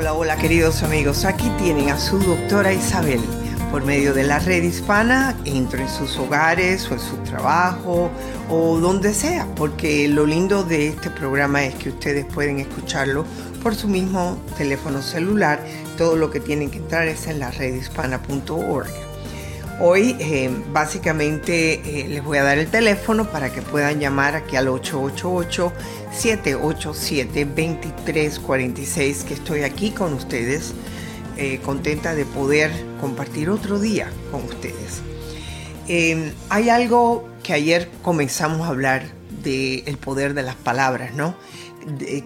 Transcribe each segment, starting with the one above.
Hola, hola, queridos amigos. Aquí tienen a su doctora Isabel por medio de la red hispana, entre en sus hogares o en su trabajo o donde sea, porque lo lindo de este programa es que ustedes pueden escucharlo por su mismo teléfono celular. Todo lo que tienen que entrar es en la redhispana.org. Hoy eh, básicamente eh, les voy a dar el teléfono para que puedan llamar aquí al 888-787-2346, que estoy aquí con ustedes, eh, contenta de poder compartir otro día con ustedes. hay algo que ayer comenzamos a hablar del poder de las palabras, ¿no?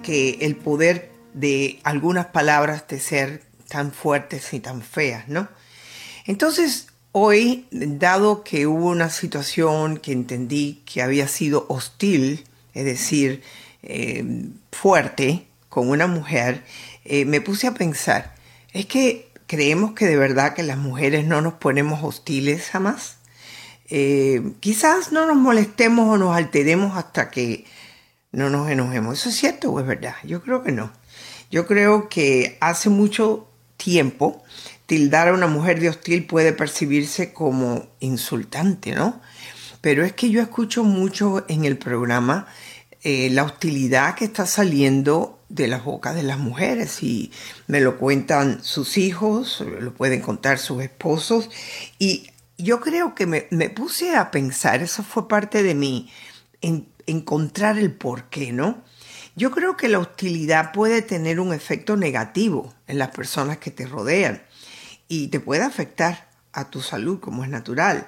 Que el poder de algunas palabras de ser tan fuertes y tan feas, ¿no? Entonces, Hoy, dado que hubo una situación que entendí que había sido hostil, es decir, eh, fuerte con una mujer, eh, me puse a pensar, ¿es que creemos que de verdad que las mujeres no nos ponemos hostiles jamás? Eh, quizás no nos molestemos o nos alteremos hasta que no nos enojemos. ¿Eso es cierto o es verdad? Yo creo que no. Yo creo que hace mucho tiempo tildar a una mujer de hostil puede percibirse como insultante, ¿no? Pero es que yo escucho mucho en el programa eh, la hostilidad que está saliendo de las bocas de las mujeres y me lo cuentan sus hijos, lo pueden contar sus esposos y yo creo que me, puse a pensar, eso fue parte de mí, en encontrar el por qué, ¿no? Yo creo que la hostilidad puede tener un efecto negativo en las personas que te rodean y te puede afectar a tu salud como es natural.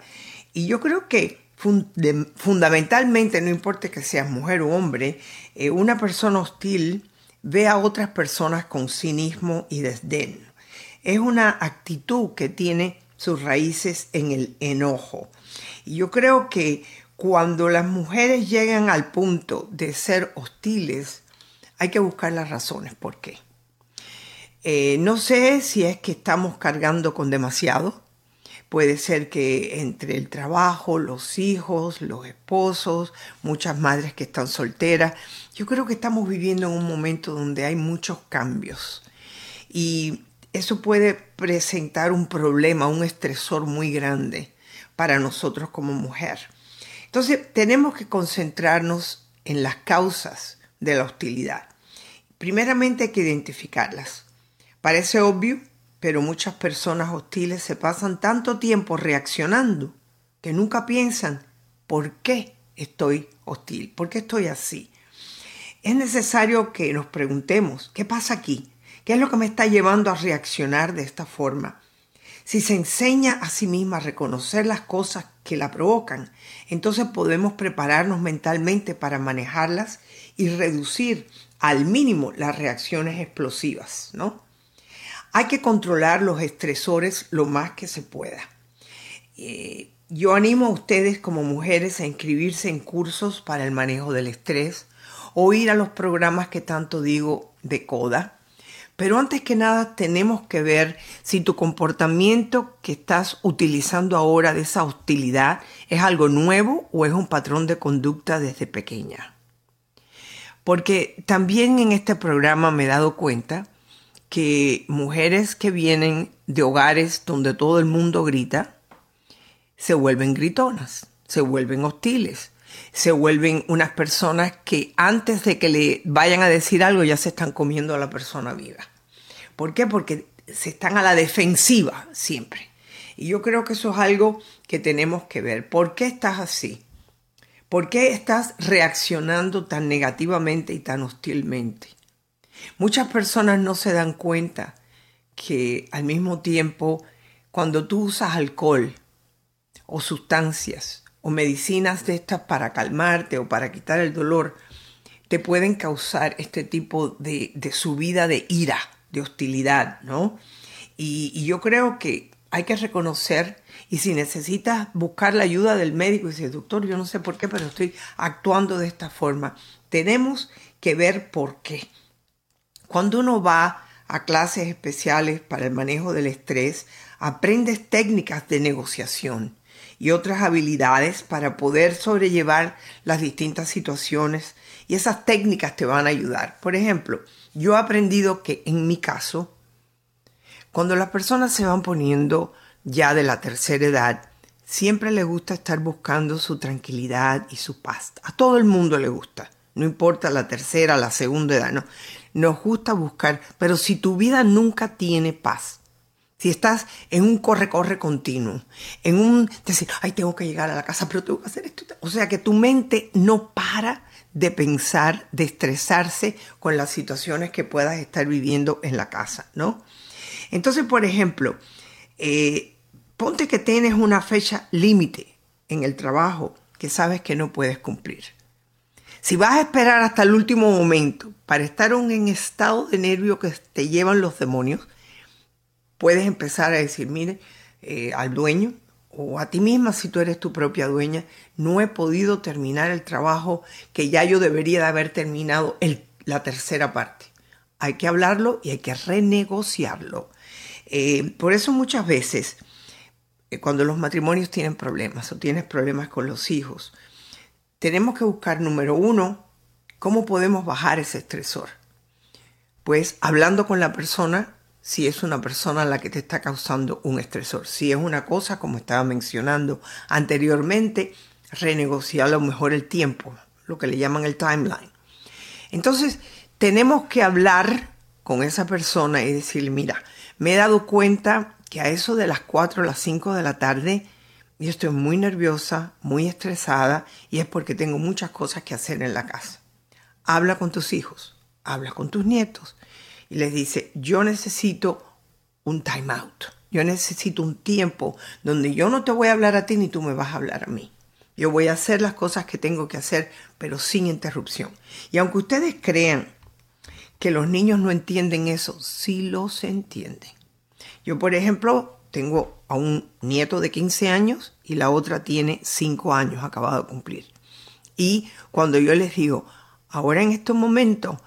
Y yo creo que fundamentalmente, no importa que seas mujer o hombre, eh, una persona hostil ve a otras personas con cinismo y desdén. Es una actitud que tiene sus raíces en el enojo. Y yo creo que cuando las mujeres llegan al punto de ser hostiles, hay que buscar las razones por qué. Eh, no sé si es que estamos cargando con demasiado. Puede ser que entre el trabajo, los hijos, los esposos, muchas madres que están solteras, yo creo que estamos viviendo en un momento donde hay muchos cambios. Y eso puede presentar un problema, un estresor muy grande para nosotros como mujer. Entonces tenemos que concentrarnos en las causas de la hostilidad. Primeramente hay que identificarlas. Parece obvio, pero muchas personas hostiles se pasan tanto tiempo reaccionando que nunca piensan por qué estoy hostil, por qué estoy así. Es necesario que nos preguntemos, ¿qué pasa aquí? ¿Qué es lo que me está llevando a reaccionar de esta forma? Si se enseña a sí misma a reconocer las cosas que la provocan, entonces podemos prepararnos mentalmente para manejarlas y reducir al mínimo las reacciones explosivas, ¿no? Hay que controlar los estresores lo más que se pueda. Eh, yo animo a ustedes como mujeres a inscribirse en cursos para el manejo del estrés o ir a los programas que tanto digo de CODA. Pero antes que nada tenemos que ver si tu comportamiento que estás utilizando ahora de esa hostilidad es algo nuevo o es un patrón de conducta desde pequeña. Porque también en este programa me he dado cuenta que mujeres que vienen de hogares donde todo el mundo grita, se vuelven gritonas, se vuelven hostiles, se vuelven unas personas que antes de que le vayan a decir algo ya se están comiendo a la persona viva. ¿Por qué? Porque se están a la defensiva siempre. Y yo creo que eso es algo que tenemos que ver. ¿Por qué estás así? ¿Por qué estás reaccionando tan negativamente y tan hostilmente? Muchas personas no se dan cuenta que al mismo tiempo, cuando tú usas alcohol o sustancias o medicinas de estas para calmarte o para quitar el dolor, te pueden causar este tipo de, subida de ira, de hostilidad, ¿no? Y, yo creo que hay que reconocer y si necesitas buscar la ayuda del médico y decir, doctor, yo no sé por qué, pero estoy actuando de esta forma, tenemos que ver por qué. Cuando uno va a clases especiales para el manejo del estrés, aprendes técnicas de negociación y otras habilidades para poder sobrellevar las distintas situaciones y esas técnicas te van a ayudar. Por ejemplo, yo he aprendido que en mi caso, cuando las personas se van poniendo ya de la tercera edad, siempre les gusta estar buscando su tranquilidad y su paz. A todo el mundo le gusta, no importa la tercera, la segunda edad, no. Nos gusta buscar, pero si tu vida nunca tiene paz, si estás en un corre-corre continuo, en un decir, ay, tengo que llegar a la casa, pero tengo que hacer esto. O sea que tu mente no para de pensar, de estresarse con las situaciones que puedas estar viviendo en la casa, ¿no? Entonces, por ejemplo, eh, ponte que tienes una fecha límite en el trabajo que sabes que no puedes cumplir. Si vas a esperar hasta el último momento para estar en estado de nervio que te llevan los demonios, puedes empezar a decir, mire, eh, al dueño o a ti misma si tú eres tu propia dueña, no he podido terminar el trabajo que ya yo debería de haber terminado la tercera parte. Hay que hablarlo y hay que renegociarlo. Eh, por eso muchas veces, eh, cuando los matrimonios tienen problemas o tienes problemas con los hijos, tenemos que buscar, número uno, cómo podemos bajar ese estresor. Pues hablando con la persona si es una persona la que te está causando un estresor. Si es una cosa, como estaba mencionando anteriormente, renegociar a lo mejor el tiempo, lo que le llaman el timeline. Entonces, tenemos que hablar con esa persona y decirle, mira, me he dado cuenta que a eso de las 4 o las 5 de la tarde yo estoy muy nerviosa, muy estresada y es porque tengo muchas cosas que hacer en la casa. Habla con tus hijos, habla con tus nietos y les dice, yo necesito un time out, yo necesito un tiempo donde yo no te voy a hablar a ti ni tú me vas a hablar a mí. Yo voy a hacer las cosas que tengo que hacer, pero sin interrupción. Y aunque ustedes crean que los niños no entienden eso, sí los entienden. Yo, por ejemplo, tengo a un nieto de 15 años y la otra tiene 5 años, acabado de cumplir. Y cuando yo les digo, ahora en estos momentos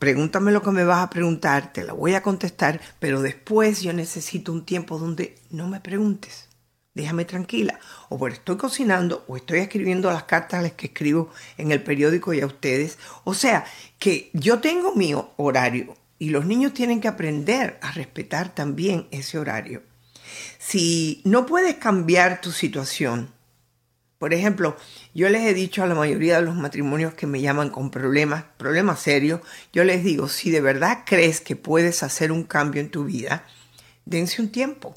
pregúntame lo que me vas a preguntar, te lo voy a contestar, pero después yo necesito un tiempo donde no me preguntes. Déjame tranquila. O porque estoy cocinando o estoy escribiendo las cartas las que escribo en el periódico y a ustedes. O sea, que yo tengo mi horario y los niños tienen que aprender a respetar también ese horario. Si no puedes cambiar tu situación, por ejemplo, yo les he dicho a la mayoría de los matrimonios que me llaman con problemas, problemas serios, yo les digo, si de verdad crees que puedes hacer un cambio en tu vida, dense un tiempo.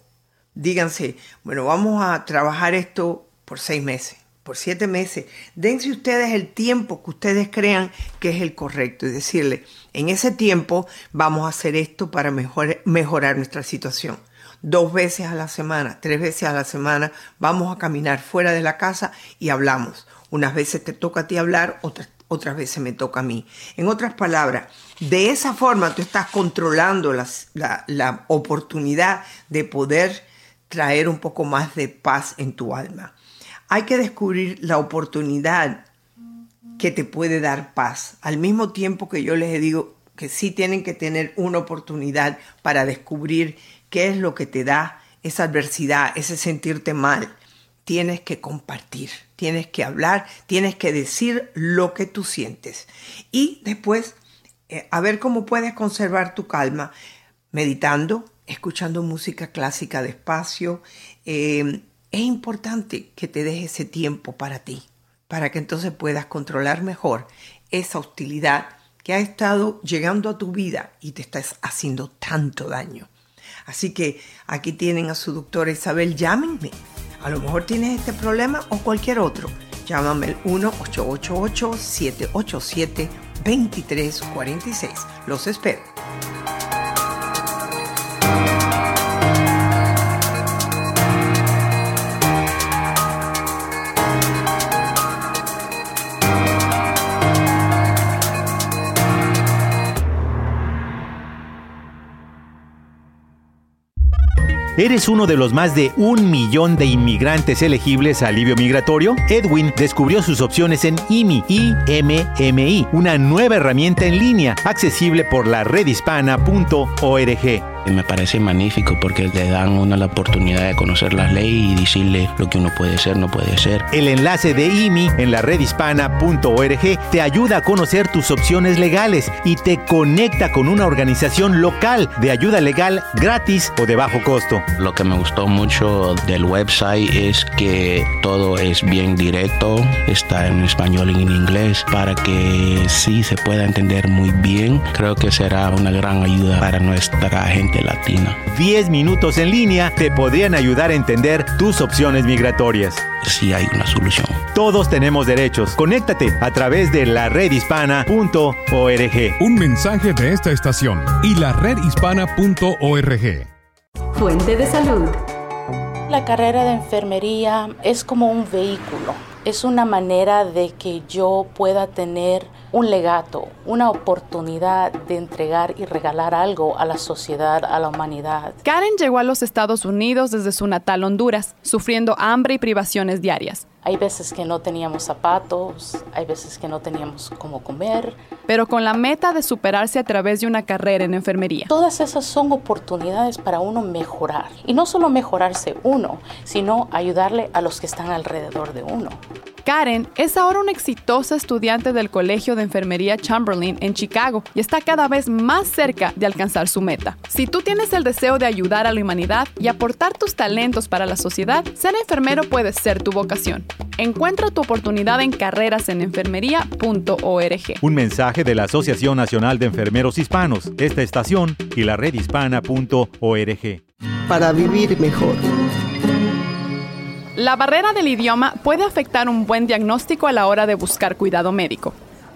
Díganse, bueno, vamos a trabajar esto por seis meses, por siete meses. Dense ustedes el tiempo que ustedes crean que es el correcto y decirle, en ese tiempo vamos a hacer esto para mejorar nuestra situación dos veces a la semana, tres veces a la semana, vamos a caminar fuera de la casa y hablamos. Unas veces te toca a ti hablar, otras, otras veces me toca a mí. En otras palabras, de esa forma tú estás controlando la, la oportunidad de poder traer un poco más de paz en tu alma. Hay que descubrir la oportunidad que te puede dar paz. Al mismo tiempo que yo les digo que sí tienen que tener una oportunidad para descubrir qué es lo que te da esa adversidad, ese sentirte mal. Tienes que compartir, tienes que hablar, tienes que decir lo que tú sientes. Y después, eh, a ver cómo puedes conservar tu calma, meditando, escuchando música clásica despacio. Eh, es importante que te dejes ese tiempo para ti, para que entonces puedas controlar mejor esa hostilidad que ha estado llegando a tu vida y te estás haciendo tanto daño. Así que aquí tienen a su doctora Isabel, llámenme. A lo mejor tienes este problema o cualquier otro. Llámame al 1-888-787-2346. Los espero. ¿Eres uno de los más de un millón de inmigrantes elegibles a alivio migratorio? Edwin descubrió sus opciones en IMI, IMMI, una nueva herramienta en línea accesible por la redhispana.org. Me parece magnífico porque le dan una la oportunidad de conocer las leyes y decirle lo que uno puede ser, no puede ser. El enlace de IMI en la redhispana.org te ayuda a conocer tus opciones legales y te conecta con una organización local de ayuda legal gratis o de bajo costo. Lo que me gustó mucho del website es que todo es bien directo, está en español y en inglés para que sí se pueda entender muy bien. Creo que será una gran ayuda para nuestra gente latina. 10 minutos en línea te podrían ayudar a entender tus opciones migratorias. Si hay una solución. Todos tenemos derechos. Conéctate a través de la redhispana.org. Un mensaje de esta estación y la redhispana.org. Fuente de salud. La carrera de enfermería es como un vehículo. Es una manera de que yo pueda tener un legato, una oportunidad de entregar y regalar algo a la sociedad, a la humanidad. Karen llegó a los Estados Unidos desde su natal Honduras, sufriendo hambre y privaciones diarias. Hay veces que no teníamos zapatos, hay veces que no teníamos cómo comer. Pero con la meta de superarse a través de una carrera en enfermería. Todas esas son oportunidades para uno mejorar. Y no solo mejorarse uno, sino ayudarle a los que están alrededor de uno. Karen es ahora una exitosa estudiante del Colegio de Enfermería Chamberlain en Chicago y está cada vez más cerca de alcanzar su meta. Si tú tienes el deseo de ayudar a la humanidad y aportar tus talentos para la sociedad, ser enfermero puede ser tu vocación. Encuentra tu oportunidad en carrerasenenfermería.org. Un mensaje de la Asociación Nacional de Enfermeros Hispanos, esta estación y la redhispana.org. Para vivir mejor. La barrera del idioma puede afectar un buen diagnóstico a la hora de buscar cuidado médico.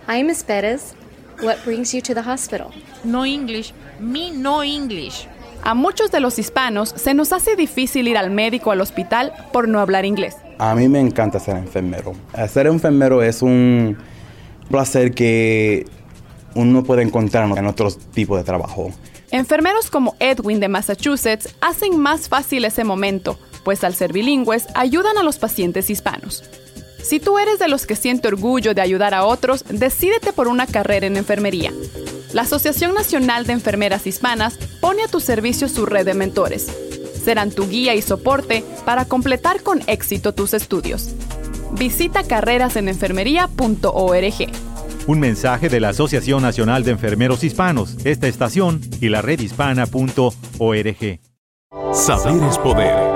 I'm Miss Perez. What brings you to the hospital? No English. Me no English. A muchos de los hispanos se nos hace difícil ir al médico al hospital por no hablar inglés. A mí me encanta ser enfermero. Ser enfermero es un placer que uno puede encontrar en otros tipos de trabajo. Enfermeros como Edwin de Massachusetts hacen más fácil ese momento pues al ser bilingües ayudan a los pacientes hispanos. Si tú eres de los que siente orgullo de ayudar a otros, decídete por una carrera en enfermería. La Asociación Nacional de Enfermeras Hispanas pone a tu servicio su red de mentores. Serán tu guía y soporte para completar con éxito tus estudios. Visita carrerasenenfermería.org. Un mensaje de la Asociación Nacional de Enfermeros Hispanos, esta estación y la redhispana.org. Saber es poder.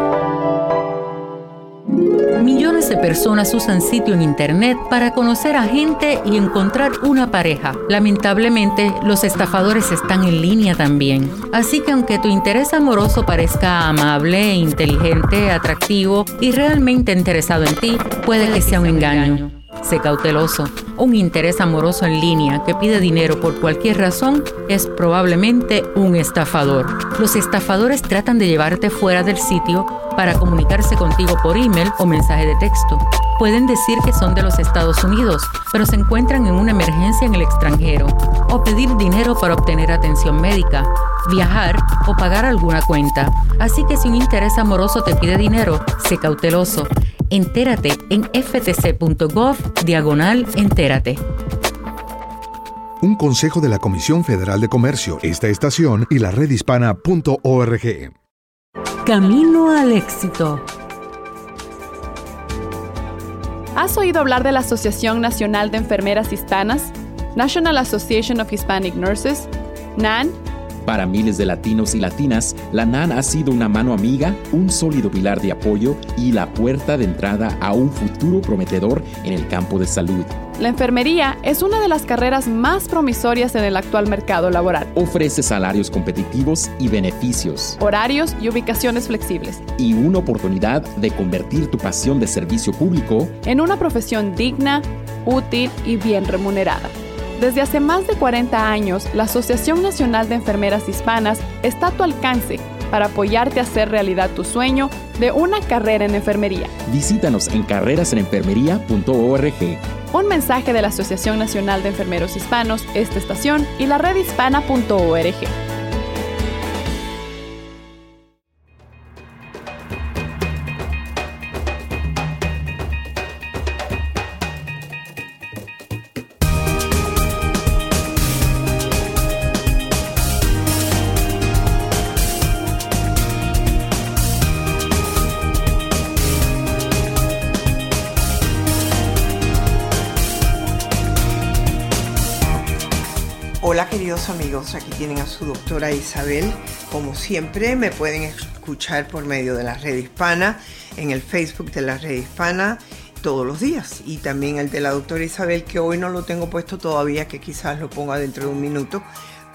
Millones de personas usan sitio en Internet para conocer a gente y encontrar una pareja. Lamentablemente, los estafadores están en línea también. Así que aunque tu interés amoroso parezca amable, inteligente, atractivo y realmente interesado en ti, puede que sea un engaño. Sé cauteloso. Un interés amoroso en línea que pide dinero por cualquier razón es probablemente un estafador. Los estafadores tratan de llevarte fuera del sitio para comunicarse contigo por email o mensaje de texto. Pueden decir que son de los Estados Unidos, pero se encuentran en una emergencia en el extranjero, o pedir dinero para obtener atención médica, viajar o pagar alguna cuenta. Así que si un interés amoroso te pide dinero, sé cauteloso. Entérate en ftc.gov diagonal entérate. Un consejo de la Comisión Federal de Comercio, esta estación y la redhispana.org. Camino al éxito. ¿Has oído hablar de la Asociación Nacional de Enfermeras Hispanas? National Association of Hispanic Nurses, NAN para miles de latinos y latinas, la NAN ha sido una mano amiga, un sólido pilar de apoyo y la puerta de entrada a un futuro prometedor en el campo de salud. La enfermería es una de las carreras más promisorias en el actual mercado laboral. Ofrece salarios competitivos y beneficios, horarios y ubicaciones flexibles. Y una oportunidad de convertir tu pasión de servicio público en una profesión digna, útil y bien remunerada. Desde hace más de 40 años, la Asociación Nacional de Enfermeras Hispanas está a tu alcance para apoyarte a hacer realidad tu sueño de una carrera en enfermería. Visítanos en carrerasenenfermería.org. Un mensaje de la Asociación Nacional de Enfermeros Hispanos, esta estación y la redhispana.org. tienen a su doctora Isabel. Como siempre me pueden escuchar por medio de la red hispana, en el Facebook de la red hispana todos los días y también el de la doctora Isabel que hoy no lo tengo puesto todavía, que quizás lo ponga dentro de un minuto,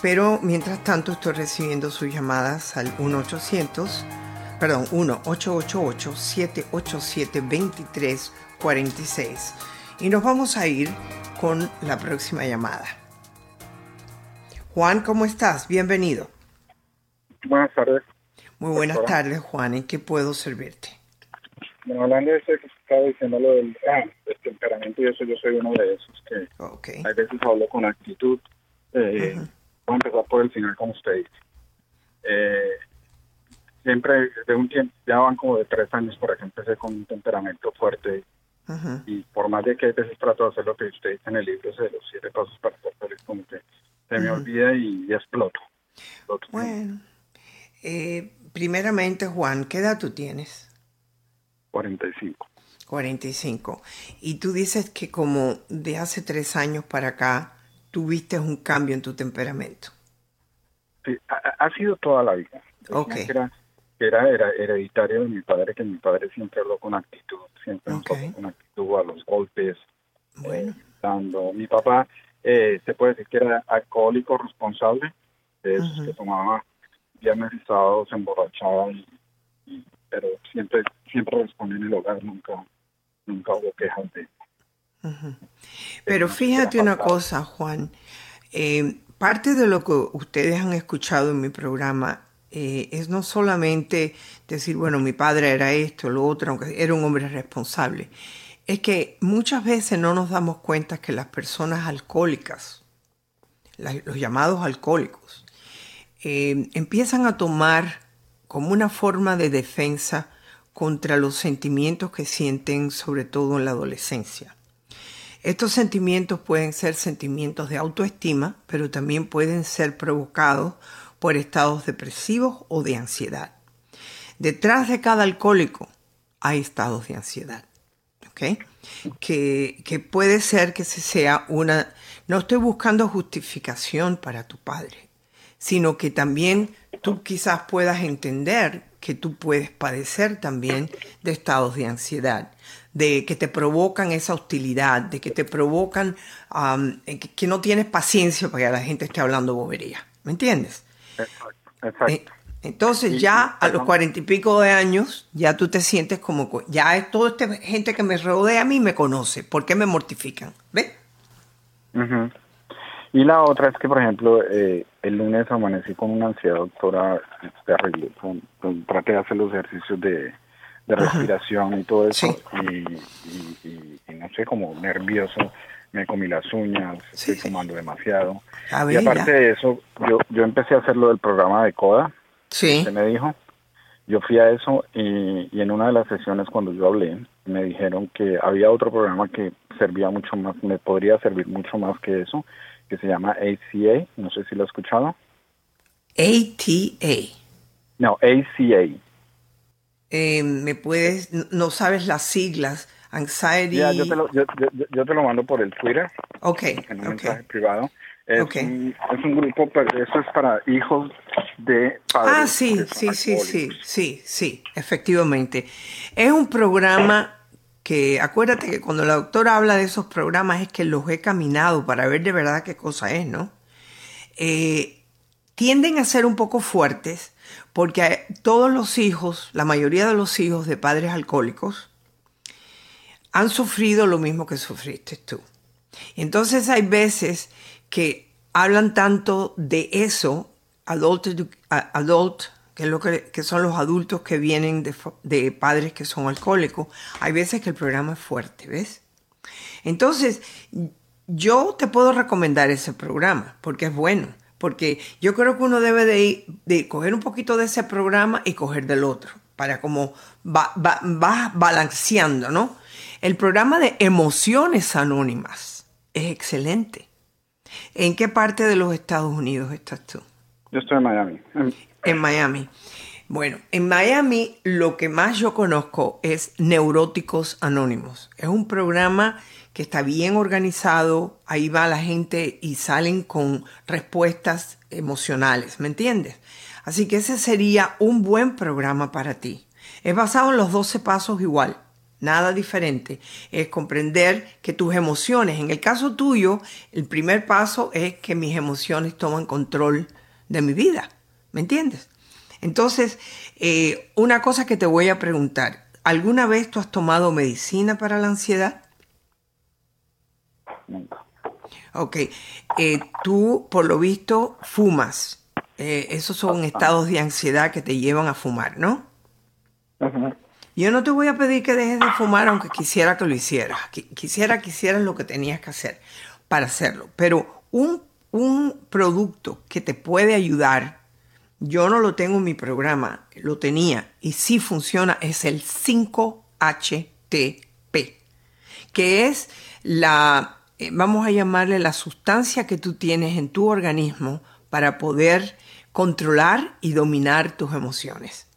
pero mientras tanto estoy recibiendo sus llamadas al 1-800, perdón, 1-888-787-2346 y nos vamos a ir con la próxima llamada. Juan, ¿cómo estás? Bienvenido. Buenas tardes. Muy buenas tardes, Juan. ¿En qué puedo servirte? Bueno, hablando de eso que estaba diciendo lo del, ah, del, temperamento y eso, yo soy uno de esos que okay. a veces hablo con actitud. Eh, uh -huh. Voy a empezar por el final con usted. Eh, siempre, de un tiempo, ya van como de tres años, por ejemplo, empecé con un temperamento fuerte. Uh -huh. Y por más de que a veces trato de hacer lo que usted dice en el libro, de los siete pasos para ser feliz, como que se me uh -huh. olvida y, exploto. exploto. Bueno, eh, primeramente, Juan, ¿qué edad tú tienes? 45. 45. Y tú dices que como de hace tres años para acá, tuviste un cambio en tu temperamento. Sí, ha, ha sido toda la vida. Okay. Era, era, era, hereditario de mi padre, que mi padre siempre habló con actitud, siempre okay. con actitud a los golpes. Bueno. Eh, dando. Mi papá eh, se puede decir que era alcohólico responsable, de esos uh -huh. que tomaba viernes y sábados, se emborrachaba, y, y, pero siempre siempre respondí en el hogar, nunca, nunca hubo quejas de uh -huh. Pero fíjate una cosa, Juan, eh, parte de lo que ustedes han escuchado en mi programa eh, es no solamente decir, bueno, mi padre era esto, lo otro, aunque era un hombre responsable, es que muchas veces no nos damos cuenta que las personas alcohólicas, los llamados alcohólicos, eh, empiezan a tomar como una forma de defensa contra los sentimientos que sienten, sobre todo en la adolescencia. Estos sentimientos pueden ser sentimientos de autoestima, pero también pueden ser provocados por estados depresivos o de ansiedad. Detrás de cada alcohólico hay estados de ansiedad. Que, que puede ser que se sea una... No estoy buscando justificación para tu padre, sino que también tú quizás puedas entender que tú puedes padecer también de estados de ansiedad, de que te provocan esa hostilidad, de que te provocan um, que, que, no tienes paciencia para que la gente esté hablando bobería. ¿Me entiendes? Exacto. exacto. Entonces ya a los cuarenta y pico de años, ya tú te sientes como, ya es toda esta gente que me rodea a mí me conoce, ¿por qué me mortifican? ¿Ves? Uh -huh. Y la otra es que, por ejemplo, eh, el lunes amanecí con una ansiedad, doctora, terrible. Con, con, traté de hacer los ejercicios de, de respiración uh -huh. y todo eso. Sí. Y, y, y, y, no sé, como nervioso. Me comí las uñas, sí, estoy fumando sí. demasiado. Ver, y aparte ya. de eso, yo, yo empecé a hacer lo del programa de CODA. Sí. Se me dijo. Yo fui a eso y, y en una de las sesiones cuando yo hablé, me dijeron que había otro programa que servía mucho más, me podría servir mucho más que eso, que se llama ACA, no sé si lo has escuchado. ATA. No, ACA. Eh, ¿Me puedes, no sabes las siglas? Anxiety. Ya, yo, te lo, yo, yo, yo, te lo mando por el Twitter. Ok. En un okay. mensaje privado. Es, okay. un, es un grupo, pero eso es para hijos de padres. Ah, sí, sí, sí, sí, sí, sí, efectivamente. Es un programa que, acuérdate que cuando la doctora habla de esos programas es que los he caminado para ver de verdad qué cosa es, ¿no? Eh, tienden a ser un poco fuertes porque todos los hijos, la mayoría de los hijos de padres alcohólicos, han sufrido lo mismo que sufriste tú. Entonces hay veces que hablan tanto de eso, adult, adult que, es lo que, que, son los adultos que vienen de, de, padres que son alcohólicos, hay veces que el programa es fuerte, ¿ves? Entonces, yo te puedo recomendar ese programa porque es bueno, porque yo creo que uno debe de, ir, de coger un poquito de ese programa y coger del otro, para como va, va, va balanceando, ¿no? El programa de emociones anónimas es excelente. ¿En qué parte de los Estados Unidos estás tú? Yo estoy en Miami. En Miami. Bueno, en Miami lo que más yo conozco es Neuróticos Anónimos. Es un programa que está bien organizado, ahí va la gente y salen con respuestas emocionales, ¿me entiendes? Así que ese sería un buen programa para ti. Es basado en los 12 pasos igual, nada diferente. Es comprender que tus emociones, en el caso tuyo, el primer paso es que mis emociones toman control de mi vida, ¿me entiendes? Entonces, eh, una cosa que te voy a preguntar, ¿alguna vez tú has tomado medicina para la ansiedad? Nunca. Ok, eh, tú por lo visto fumas. Eh, esos son estados de ansiedad que te llevan a fumar, ¿no? Yo no te voy a pedir que dejes de fumar aunque quisiera que lo hicieras. Quisiera que hicieras lo que tenías que hacer para hacerlo. Pero un, un producto que te puede ayudar yo no lo tengo en mi programa, lo tenía y sí funciona, es el 5-HTP, que es la, eh, vamos a llamarle la sustancia que tú tienes en tu organismo para poder controlar y dominar tus emociones.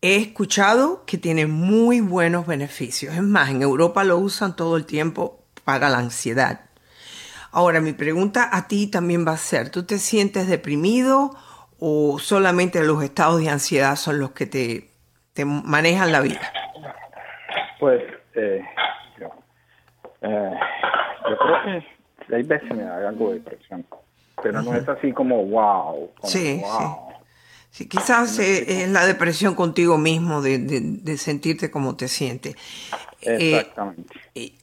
He escuchado que tiene muy buenos beneficios. Es más, en Europa lo usan todo el tiempo para la ansiedad. Ahora, mi pregunta a ti también va a ser, ¿tú te sientes deprimido o solamente los estados de ansiedad son los que te, te manejan la vida? Pues eh, yo, eh, yo creo que hay veces me da algo de depresión, pero no es así como wow. sí, sí. Sí, quizás eh, es la depresión contigo mismo de, de, de sentirte como te sientes. Exactamente.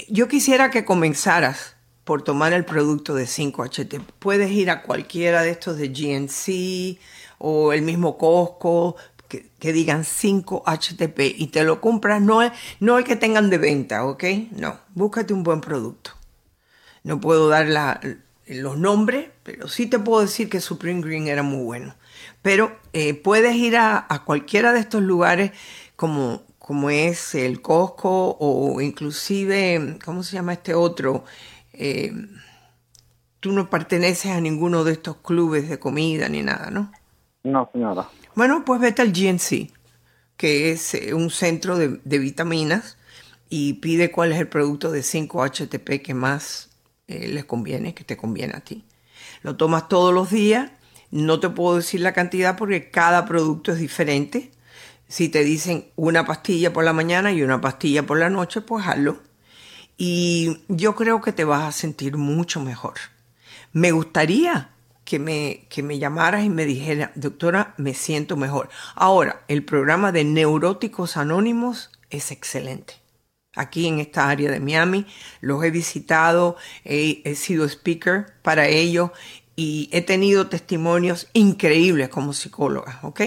yo quisiera que comenzaras por tomar el producto de 5HT. Puedes ir a cualquiera de estos de GNC o el mismo Costco que, digan 5HTP y te lo compras, no, no el que tengan de venta, ¿ok? No, búscate un buen producto. No puedo dar los nombres, pero sí te puedo decir que Supreme Green era muy bueno. Pero eh, puedes ir a, a, cualquiera de estos lugares como, como es el Costco o inclusive, ¿cómo se llama este otro? Eh, tú no perteneces a ninguno de estos clubes de comida ni nada, ¿no? No, señora. Bueno, pues vete al GNC, que es eh, un centro de, de vitaminas, y pide cuál es el producto de 5-HTP que más eh, les conviene, que te conviene a ti. Lo tomas todos los días no te puedo decir la cantidad porque cada producto es diferente. Si te dicen una pastilla por la mañana y una pastilla por la noche, pues hazlo. Y yo creo que te vas a sentir mucho mejor. Me gustaría que me, que me llamaras y me dijeras, doctora, me siento mejor. Ahora, el programa de Neuróticos Anónimos es excelente. Aquí en esta área de Miami los he visitado, he, he sido speaker para ellos y he tenido testimonios increíbles como psicóloga, ¿ok?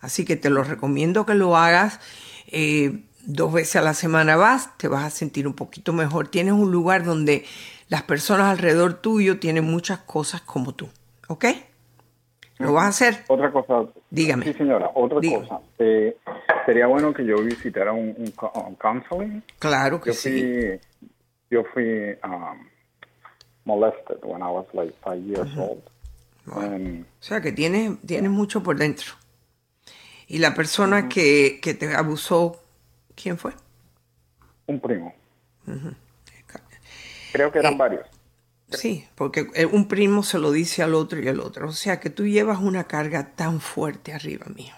Así que te lo recomiendo que lo hagas. Eh, dos veces a la semana vas, te vas a sentir un poquito mejor. Tienes un lugar donde las personas alrededor tuyo tienen muchas cosas como tú, ¿ok? ¿Lo vas a hacer? Otra cosa. Dígame. Sí, señora, otra Dígame. cosa. Eh, sería bueno que yo visitara un, un, un counseling. Claro que yo fui, sí. Yo fui um, molested when I was like five years uh -huh. old. Bueno. Um, o sea que tienes, tienes mucho por dentro. Y la persona uh -huh. que, que, te abusó, ¿quién fue? Un primo. Uh -huh. Creo que eran eh, varios. Sí, porque un primo se lo dice al otro y al otro. O sea que tú llevas una carga tan fuerte arriba mío,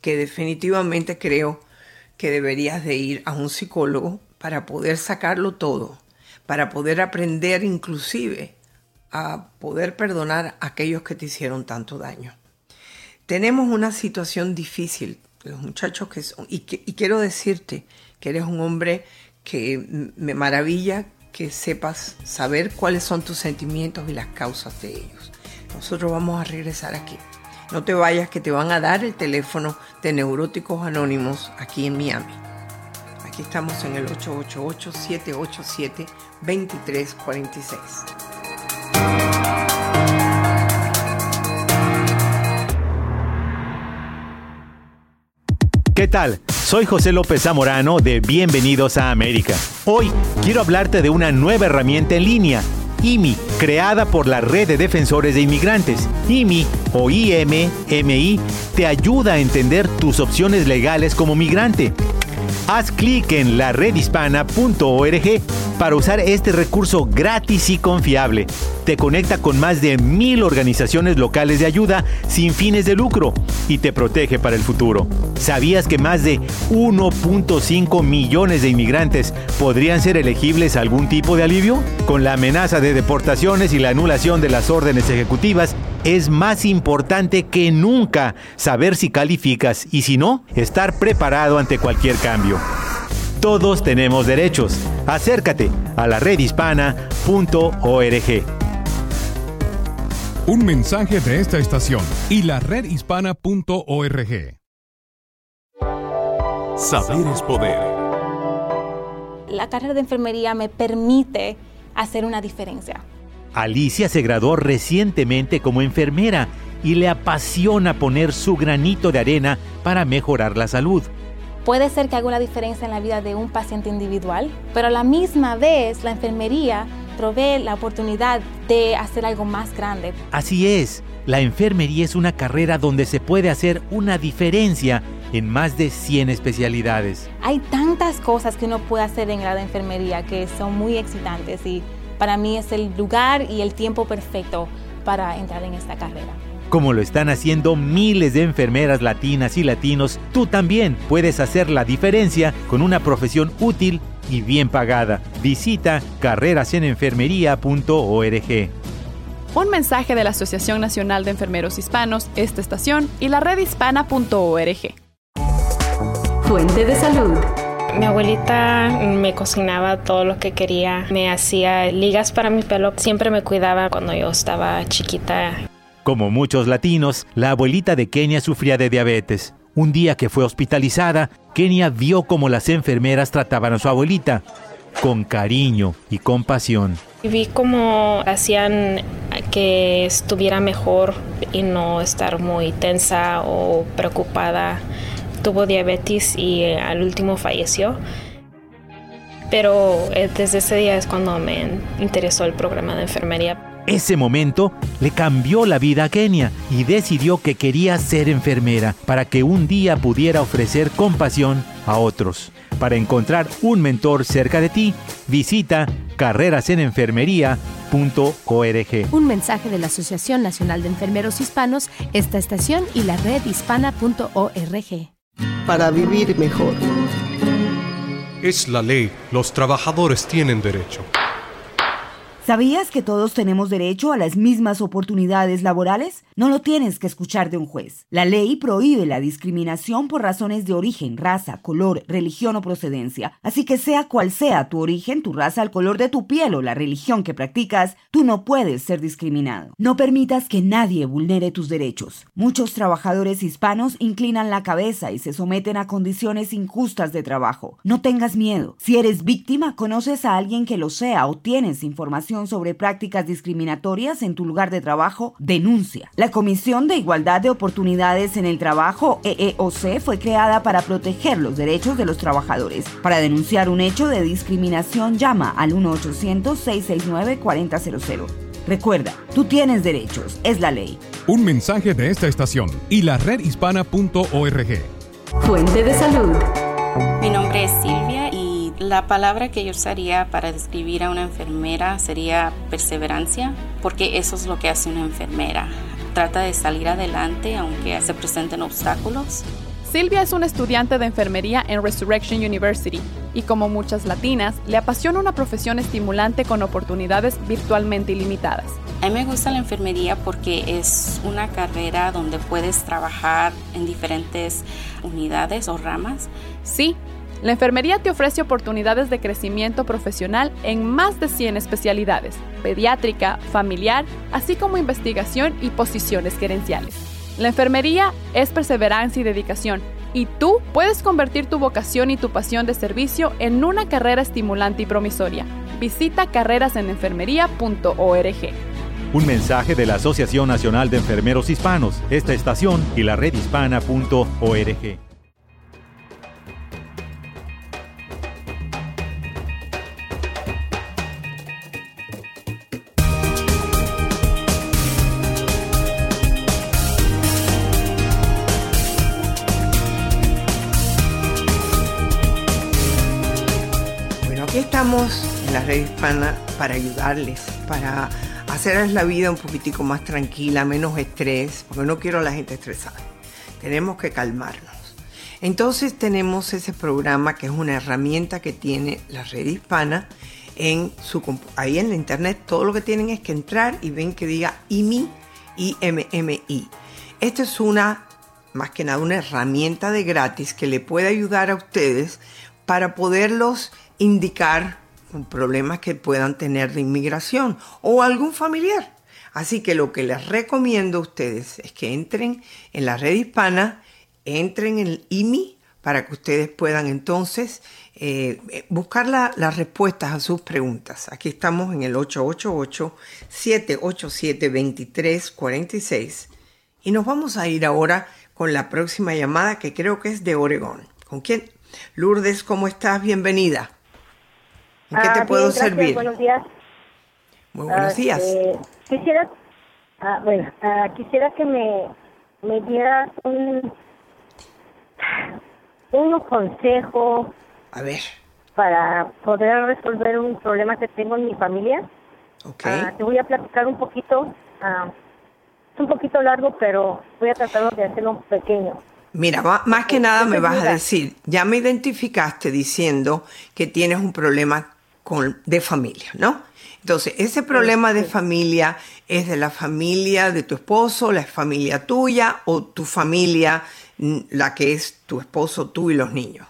que definitivamente creo que deberías de ir a un psicólogo para poder sacarlo todo para poder aprender inclusive a poder perdonar a aquellos que te hicieron tanto daño. Tenemos una situación difícil, los muchachos que son, y, y quiero decirte que eres un hombre que me maravilla que sepas saber cuáles son tus sentimientos y las causas de ellos. Nosotros vamos a regresar aquí. No te vayas que te van a dar el teléfono de Neuróticos Anónimos aquí en Miami. Aquí estamos en el 888-787-2346. ¿Qué tal? Soy José López Zamorano de Bienvenidos a América. Hoy quiero hablarte de una nueva herramienta en línea, IMI creada por la Red de Defensores de Inmigrantes. IMI o IMMI te ayuda a entender tus opciones legales como migrante. Haz clic en laredhispana.org para usar este recurso gratis y confiable. Te conecta con más de mil organizaciones locales de ayuda sin fines de lucro y te protege para el futuro. ¿Sabías que más de 1.5 millones de inmigrantes podrían ser elegibles a algún tipo de alivio? Con la amenaza de deportaciones y la anulación de las órdenes ejecutivas, es más importante que nunca saber si calificas y si no, estar preparado ante cualquier cambio. Todos tenemos derechos. Acércate a la redhispana.org. Un mensaje de esta estación y la redhispana.org. Saber es poder. La carrera de enfermería me permite hacer una diferencia. Alicia se graduó recientemente como enfermera y le apasiona poner su granito de arena para mejorar la salud. Puede ser que haga una diferencia en la vida de un paciente individual, pero a la misma vez la enfermería provee la oportunidad de hacer algo más grande. Así es, la enfermería es una carrera donde se puede hacer una diferencia en más de 100 especialidades. Hay tantas cosas que uno puede hacer en la enfermería que son muy excitantes y para mí es el lugar y el tiempo perfecto para entrar en esta carrera. Como lo están haciendo miles de enfermeras latinas y latinos, tú también puedes hacer la diferencia con una profesión útil y bien pagada. Visita carrerasenenfermería.org. Un mensaje de la Asociación Nacional de Enfermeros Hispanos, esta estación y la redhispana.org. Fuente de salud. Mi abuelita me cocinaba todo lo que quería, me hacía ligas para mi pelo, siempre me cuidaba cuando yo estaba chiquita. Como muchos latinos, la abuelita de Kenia sufría de diabetes. Un día que fue hospitalizada, Kenia vio cómo las enfermeras trataban a su abuelita, con cariño y compasión. Vi cómo hacían que estuviera mejor y no estar muy tensa o preocupada. Tuvo diabetes y al último falleció. Pero eh, desde ese día es cuando me interesó el programa de enfermería. Ese momento le cambió la vida a Kenia y decidió que quería ser enfermera para que un día pudiera ofrecer compasión a otros. Para encontrar un mentor cerca de ti, visita carrerasenenfermería.org. Un mensaje de la Asociación Nacional de Enfermeros Hispanos, esta estación y la red hispana.org. Para vivir mejor. Es la ley, los trabajadores tienen derecho. ¿Sabías que todos tenemos derecho a las mismas oportunidades laborales? No lo tienes que escuchar de un juez. La ley prohíbe la discriminación por razones de origen, raza, color, religión o procedencia. Así que sea cual sea tu origen, tu raza, el color de tu piel o la religión que practicas, tú no puedes ser discriminado. No permitas que nadie vulnere tus derechos. Muchos trabajadores hispanos inclinan la cabeza y se someten a condiciones injustas de trabajo. No tengas miedo. Si eres víctima, conoces a alguien que lo sea o tienes información sobre prácticas discriminatorias en tu lugar de trabajo, denuncia. La Comisión de Igualdad de Oportunidades en el Trabajo, EEOC, fue creada para proteger los derechos de los trabajadores. Para denunciar un hecho de discriminación, llama al 1-800-669-4000. Recuerda, tú tienes derechos, es la ley. Un mensaje de esta estación y la redhispana.org. Fuente de salud. Mi nombre es Silvia y la palabra que yo usaría para describir a una enfermera sería perseverancia, porque eso es lo que hace una enfermera. Trata de salir adelante aunque se presenten obstáculos. Silvia es una estudiante de enfermería en Resurrection University y como muchas latinas, le apasiona una profesión estimulante con oportunidades virtualmente ilimitadas. A mí me gusta la enfermería porque es una carrera donde puedes trabajar en diferentes unidades o ramas. Sí, la enfermería te ofrece oportunidades de crecimiento profesional en más de 100 especialidades, pediátrica, familiar, así como investigación y posiciones gerenciales. La enfermería es perseverancia y dedicación, y tú puedes convertir tu vocación y tu pasión de servicio en una carrera estimulante y promisoria. Visita carrerasenenfermería.org. Un mensaje de la Asociación Nacional de Enfermeros Hispanos, esta estación y la redhispana.org. hispana para ayudarles, para hacerles la vida un poquitico más tranquila, menos estrés, porque no quiero a la gente estresada. Tenemos que calmarnos. Entonces tenemos ese programa que es una herramienta que tiene la red hispana en su ahí en la internet. Todo lo que tienen es que entrar y ven que diga IMI, I-M-M-I. Esta es una, más que nada, una herramienta de gratis que le puede ayudar a ustedes para poderlos indicar problemas que puedan tener de inmigración o algún familiar. Así que lo que les recomiendo a ustedes es que entren en la red hispana, entren en el IMI para que ustedes puedan entonces eh, buscar las respuestas a sus preguntas. Aquí estamos en el 888-787-2346 y nos vamos a ir ahora con la próxima llamada que creo que es de Oregón. ¿Con quién? Lourdes, ¿cómo estás? Bienvenida. ¿En qué te Ah, puedo bien, gracias, servir? Buenos días. Muy buenos Ah, días. eh, quisiera, ah, bueno, ah, quisiera que me, me dieras un, unos consejos A ver, para poder resolver un problema que tengo en mi familia. ok. Ah, te voy a platicar un poquito. es un poquito largo, pero voy a tratar de hacerlo pequeño. Mira, más que nada me vas a decir, ya me identificaste diciendo que tienes un problema con, de familia, ¿no? Entonces, ese problema de familia es de la familia de tu esposo, la familia tuya o tu familia, la que es tu esposo, tú y los niños.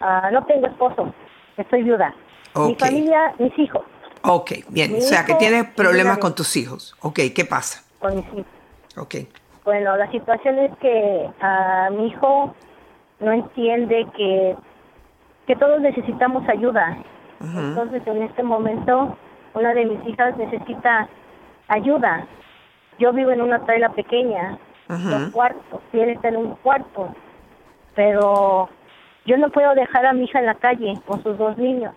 Ah, no tengo esposo, estoy viuda. Mi familia, mis hijos, Ok, bien. Mi o sea, que tienes problemas con tus hijos. Ok, ¿qué pasa? con mis hijos. Ok. Bueno, la situación es que ah, mi hijo no entiende que, que todos necesitamos ayuda. Entonces, en este momento, una de mis hijas necesita ayuda. Yo vivo en una traila pequeña, Ujú. dos cuartos, y él está en un cuarto. Pero yo no puedo dejar a mi hija en la calle con sus dos niños.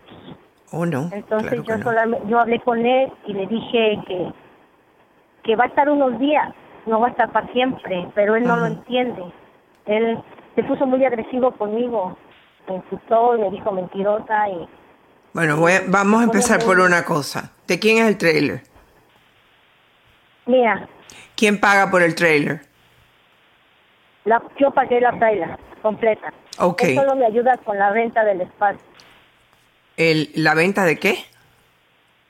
¿O no? Entonces Claro yo no. solamente, yo hablé con él y le dije que, que va a estar unos días, no va a estar para siempre, pero él no lo entiende. Él se puso muy agresivo conmigo, me insultó y me dijo mentirosa y Bueno, voy a- vamos a empezar por una cosa. ¿De quién es el trailer? mira, ¿Quién paga por el trailer? la, yo pagué la traila completa. Ok. Él solo me ayuda con la renta del espacio. El, ¿La venta de qué?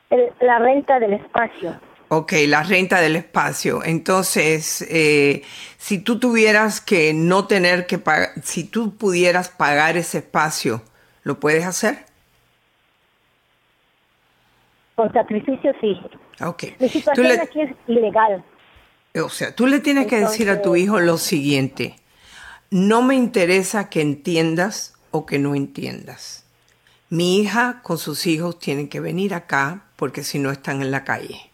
El- la renta del espacio. Ok, la renta del espacio. Entonces, eh, si tú tuvieras que no tener que pagar, si tú pudieras pagar ese espacio, ¿lo puedes hacer? Con sacrificio sí. Ok. Mi situación le- aquí es ilegal. O sea, tú le tienes que decir a tu hijo lo siguiente. No me interesa que entiendas o que no entiendas. Mi hija con sus hijos tienen que venir acá porque si no están en la calle.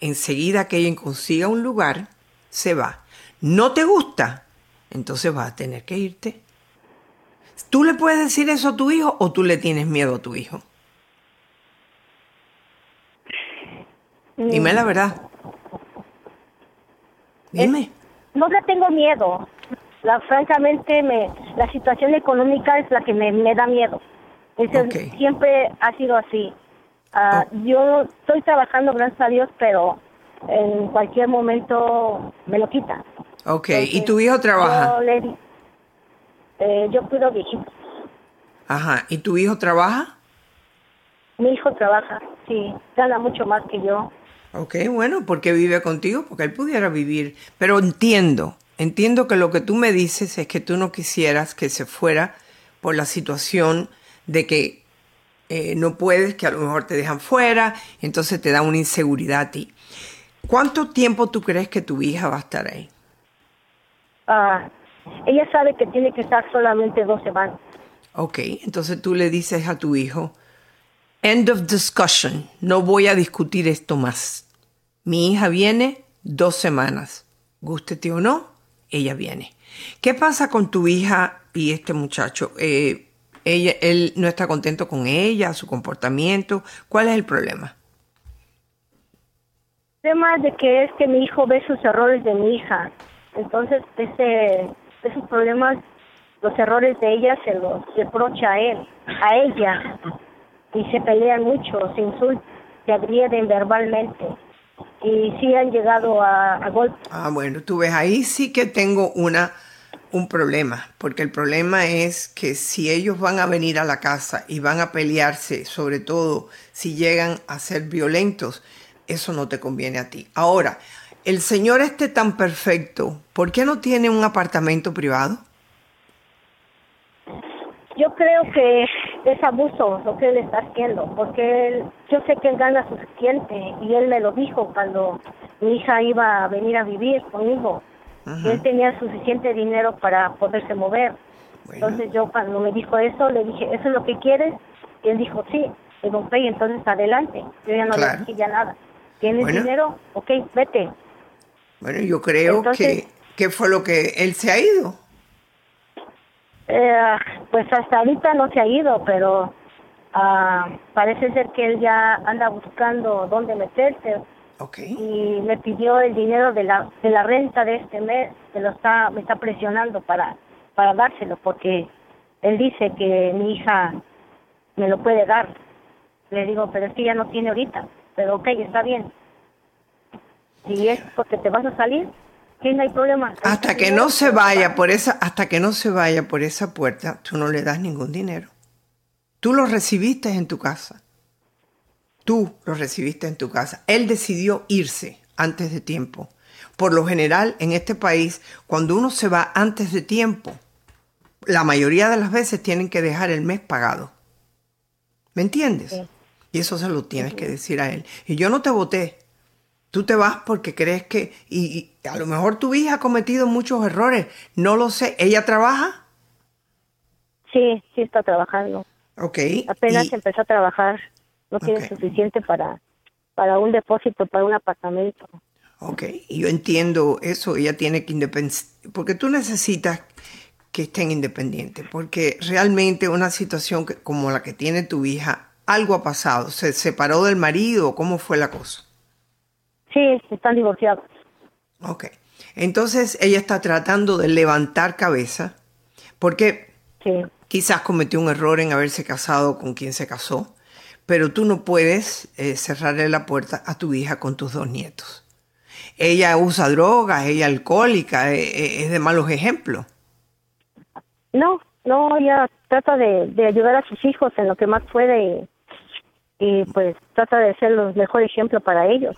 Enseguida que ella consiga un lugar, se va. ¿No te gusta? Entonces vas a tener que irte. ¿Tú le puedes decir eso a tu hijo o tú le tienes miedo a tu hijo? Dime la verdad. Dime. No le tengo miedo. La, francamente, me, la situación económica es la que me, me da miedo. Ese- Ok. Siempre ha sido así. Ah, Yo estoy trabajando, gracias a Dios, pero en cualquier momento me lo quita. Ok, ¿y tu hijo trabaja? Yo, le eh, yo cuido viejitos. Ajá, ¿y tu hijo trabaja? Mi hijo trabaja, sí, gana mucho más que yo. Ok, bueno, porque vive contigo, porque él pudiera vivir. Pero entiendo, entiendo que lo que tú me dices es que tú no quisieras que se fuera por la situación de que eh, no puedes, que a lo mejor te dejan fuera, entonces te da una inseguridad a ti. ¿Cuánto tiempo tú crees que tu hija va a estar ahí? Ah, ella sabe que tiene que estar solamente dos semanas. Ok, entonces tú le dices a tu hijo, end of discussion, no voy a discutir esto más. Mi hija viene dos semanas, gústete o no, ella viene. ¿Qué pasa con tu hija y este muchacho? Eh, ella, él no está contento con ella, su comportamiento. ¿Cuál es el problema? El tema de que es que mi hijo ve sus errores de mi hija. Entonces, ese, esos problemas los errores de ella se los reprocha a él, a ella, y se pelean mucho, se insultan, se agreden verbalmente y sí han llegado a, a golpes. Ah, bueno, tú ves, ahí sí que tengo una un problema, porque el problema es que si ellos van a venir a la casa y van a pelearse, sobre todo si llegan a ser violentos, eso no te conviene a ti. Ahora, el señor este tan perfecto, ¿por qué no tiene un apartamento privado? Yo creo que es abuso lo que él está haciendo, porque él, yo sé que él gana suficiente y él me lo dijo cuando mi hija iba a venir a vivir conmigo. Él tenía suficiente dinero para poderse mover. Entonces yo cuando me dijo eso, le dije, ¿eso es lo que quieres? Y él dijo, sí. Le digo, ok, entonces adelante. Yo ya no Claro. le dije ya nada. ¿Tienes Bueno. dinero? Ok, vete. Bueno, yo creo Entonces- que, que fue lo que él se ha ido. Eh, pues hasta ahorita no se ha ido, pero ah, parece ser que él ya anda buscando dónde meterse. Y me pidió el dinero de la de la renta de este mes, me lo está me está presionando para para dárselo porque él dice que mi hija me lo puede dar. Le digo, pero es que ya no tiene ahorita. Pero ok, está bien. Si es porque te vas a salir, que no hay problema. Hasta que no se vaya por esa, hasta que no se vaya por esa puerta, tú no le das ningún dinero. Tú lo recibiste en tu casa. Tú lo recibiste en tu casa. Él decidió irse antes de tiempo. Por lo general, en este país, cuando uno se va antes de tiempo, la mayoría de las veces tienen que dejar el mes pagado. ¿Me entiendes? Y eso se lo tienes que decir a él. Y yo no te voté. Tú te vas porque crees que, y, y a lo mejor tu hija ha cometido muchos errores. No lo sé. ¿Ella trabaja? Sí, sí está trabajando. Ok. Apenas y- empezó a trabajar. No tiene suficiente para para un depósito, para un apartamento. Ok, yo entiendo eso, ella tiene que independiente, porque tú necesitas que estén independientes, porque realmente una situación que- como la que tiene tu hija, algo ha pasado, se separó del marido, ¿cómo fue la cosa? Sí, están divorciados. Ok, entonces ella está tratando de levantar cabeza, porque quizás cometió un error en haberse casado con quien se casó, pero tú no puedes eh, cerrarle la puerta a tu hija con tus dos nietos. Ella usa drogas, ella alcohólica, eh, eh, es de malos ejemplos. No, no, ella trata de, de ayudar a sus hijos en lo que más puede y, y, pues trata de ser el mejor ejemplo para ellos.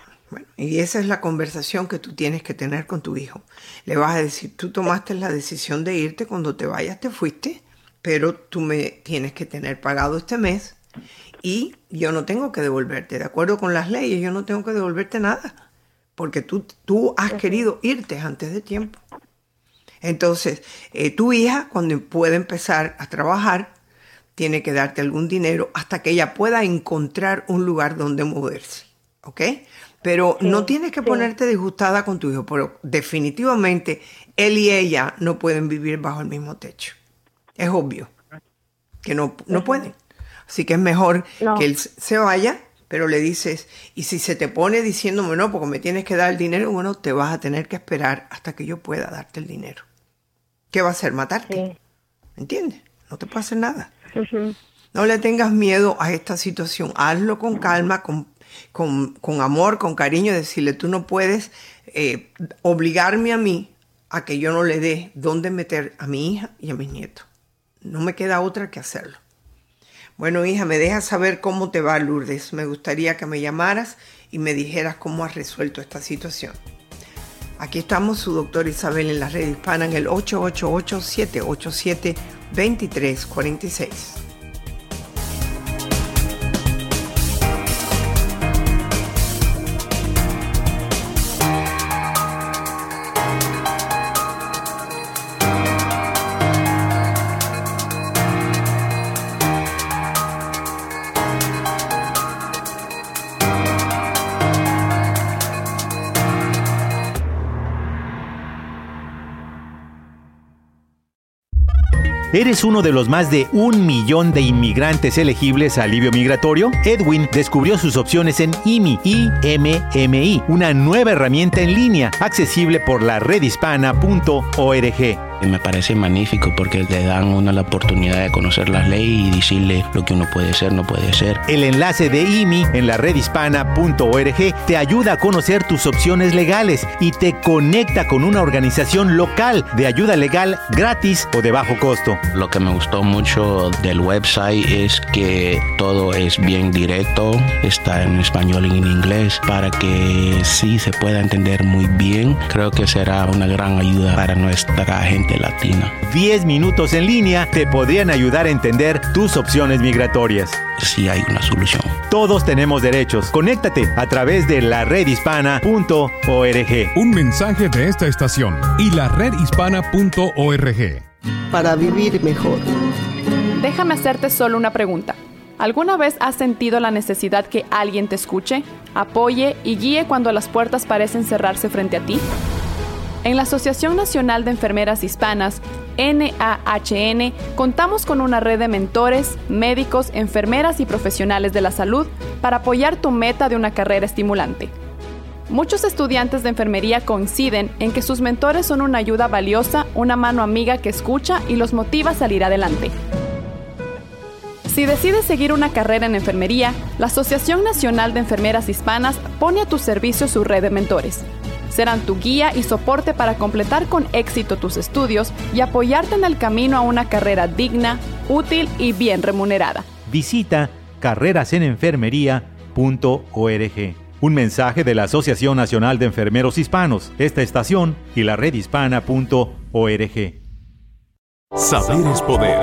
Y esa es la conversación que tú tienes que tener con tu hijo. Le vas a decir, tú tomaste la decisión de irte, cuando te vayas te fuiste, pero tú me tienes que tener pagado este mes y yo no tengo que devolverte. De acuerdo con las leyes, yo no tengo que devolverte nada, porque tú, tú has querido irte antes de tiempo. Entonces, eh, tu hija, cuando pueda empezar a trabajar, tiene que darte algún dinero hasta que ella pueda encontrar un lugar donde moverse. ¿Ok? Pero no tienes que ponerte disgustada con tu hijo, pero definitivamente él y ella no pueden vivir bajo el mismo techo. Es obvio que no, no pueden. Así que es mejor que él se vaya, pero le dices, y si se te pone diciéndome no, porque me tienes que dar el dinero, bueno, te vas a tener que esperar hasta que yo pueda darte el dinero. ¿Qué va a hacer? Matarte. ¿Entiendes? No te puede hacer nada. No le tengas miedo a esta situación. Hazlo con calma, con, con, con amor, con cariño. Decirle, tú no puedes eh, obligarme a mí a que yo no le dé dónde meter a mi hija y a mis nietos. No me queda otra que hacerlo. Bueno, hija, me dejas saber cómo te va, Lourdes. Me gustaría que me llamaras y me dijeras cómo has resuelto esta situación. Aquí estamos, su doctor Isabel en la red hispana en el 888-787-2346. ¿Eres uno de los más de un millón de inmigrantes elegibles a alivio migratorio? Edwin descubrió sus opciones en IMI, una nueva herramienta en línea accesible por la redhispana.org. Me parece magnífico porque le dan a uno la oportunidad de conocer las leyes y decirle lo que uno puede ser, no puede ser. El enlace de IMI en la redhispana.org te ayuda a conocer tus opciones legales y te conecta con una organización local de ayuda legal gratis o de bajo costo. Lo que me gustó mucho del website es que todo es bien directo, está en español y en inglés para que sí se pueda entender muy bien. Creo que será una gran ayuda para nuestra gente latina. 10 minutos en línea te podrían ayudar a entender tus opciones migratorias. Si hay una solución. Todos tenemos derechos. Conéctate a través de la redhispana.org. Un mensaje de esta estación y la redhispana.org. Para vivir mejor. Déjame hacerte solo una pregunta. ¿Alguna vez has sentido la necesidad que alguien te escuche, apoye y guíe cuando las puertas parecen cerrarse frente a ti? En la Asociación Nacional de Enfermeras Hispanas, NAHN, contamos con una red de mentores, médicos, enfermeras y profesionales de la salud para apoyar tu meta de una carrera estimulante. Muchos estudiantes de enfermería coinciden en que sus mentores son una ayuda valiosa, una mano amiga que escucha y los motiva a salir adelante. Si decides seguir una carrera en enfermería, la Asociación Nacional de Enfermeras Hispanas pone a tu servicio su red de mentores. Serán tu guía y soporte para completar con éxito tus estudios y apoyarte en el camino a una carrera digna, útil y bien remunerada. Visita carrerasenenfermería.org. Un mensaje de la Asociación Nacional de Enfermeros Hispanos, esta estación y la redhispana.org. Saber es poder.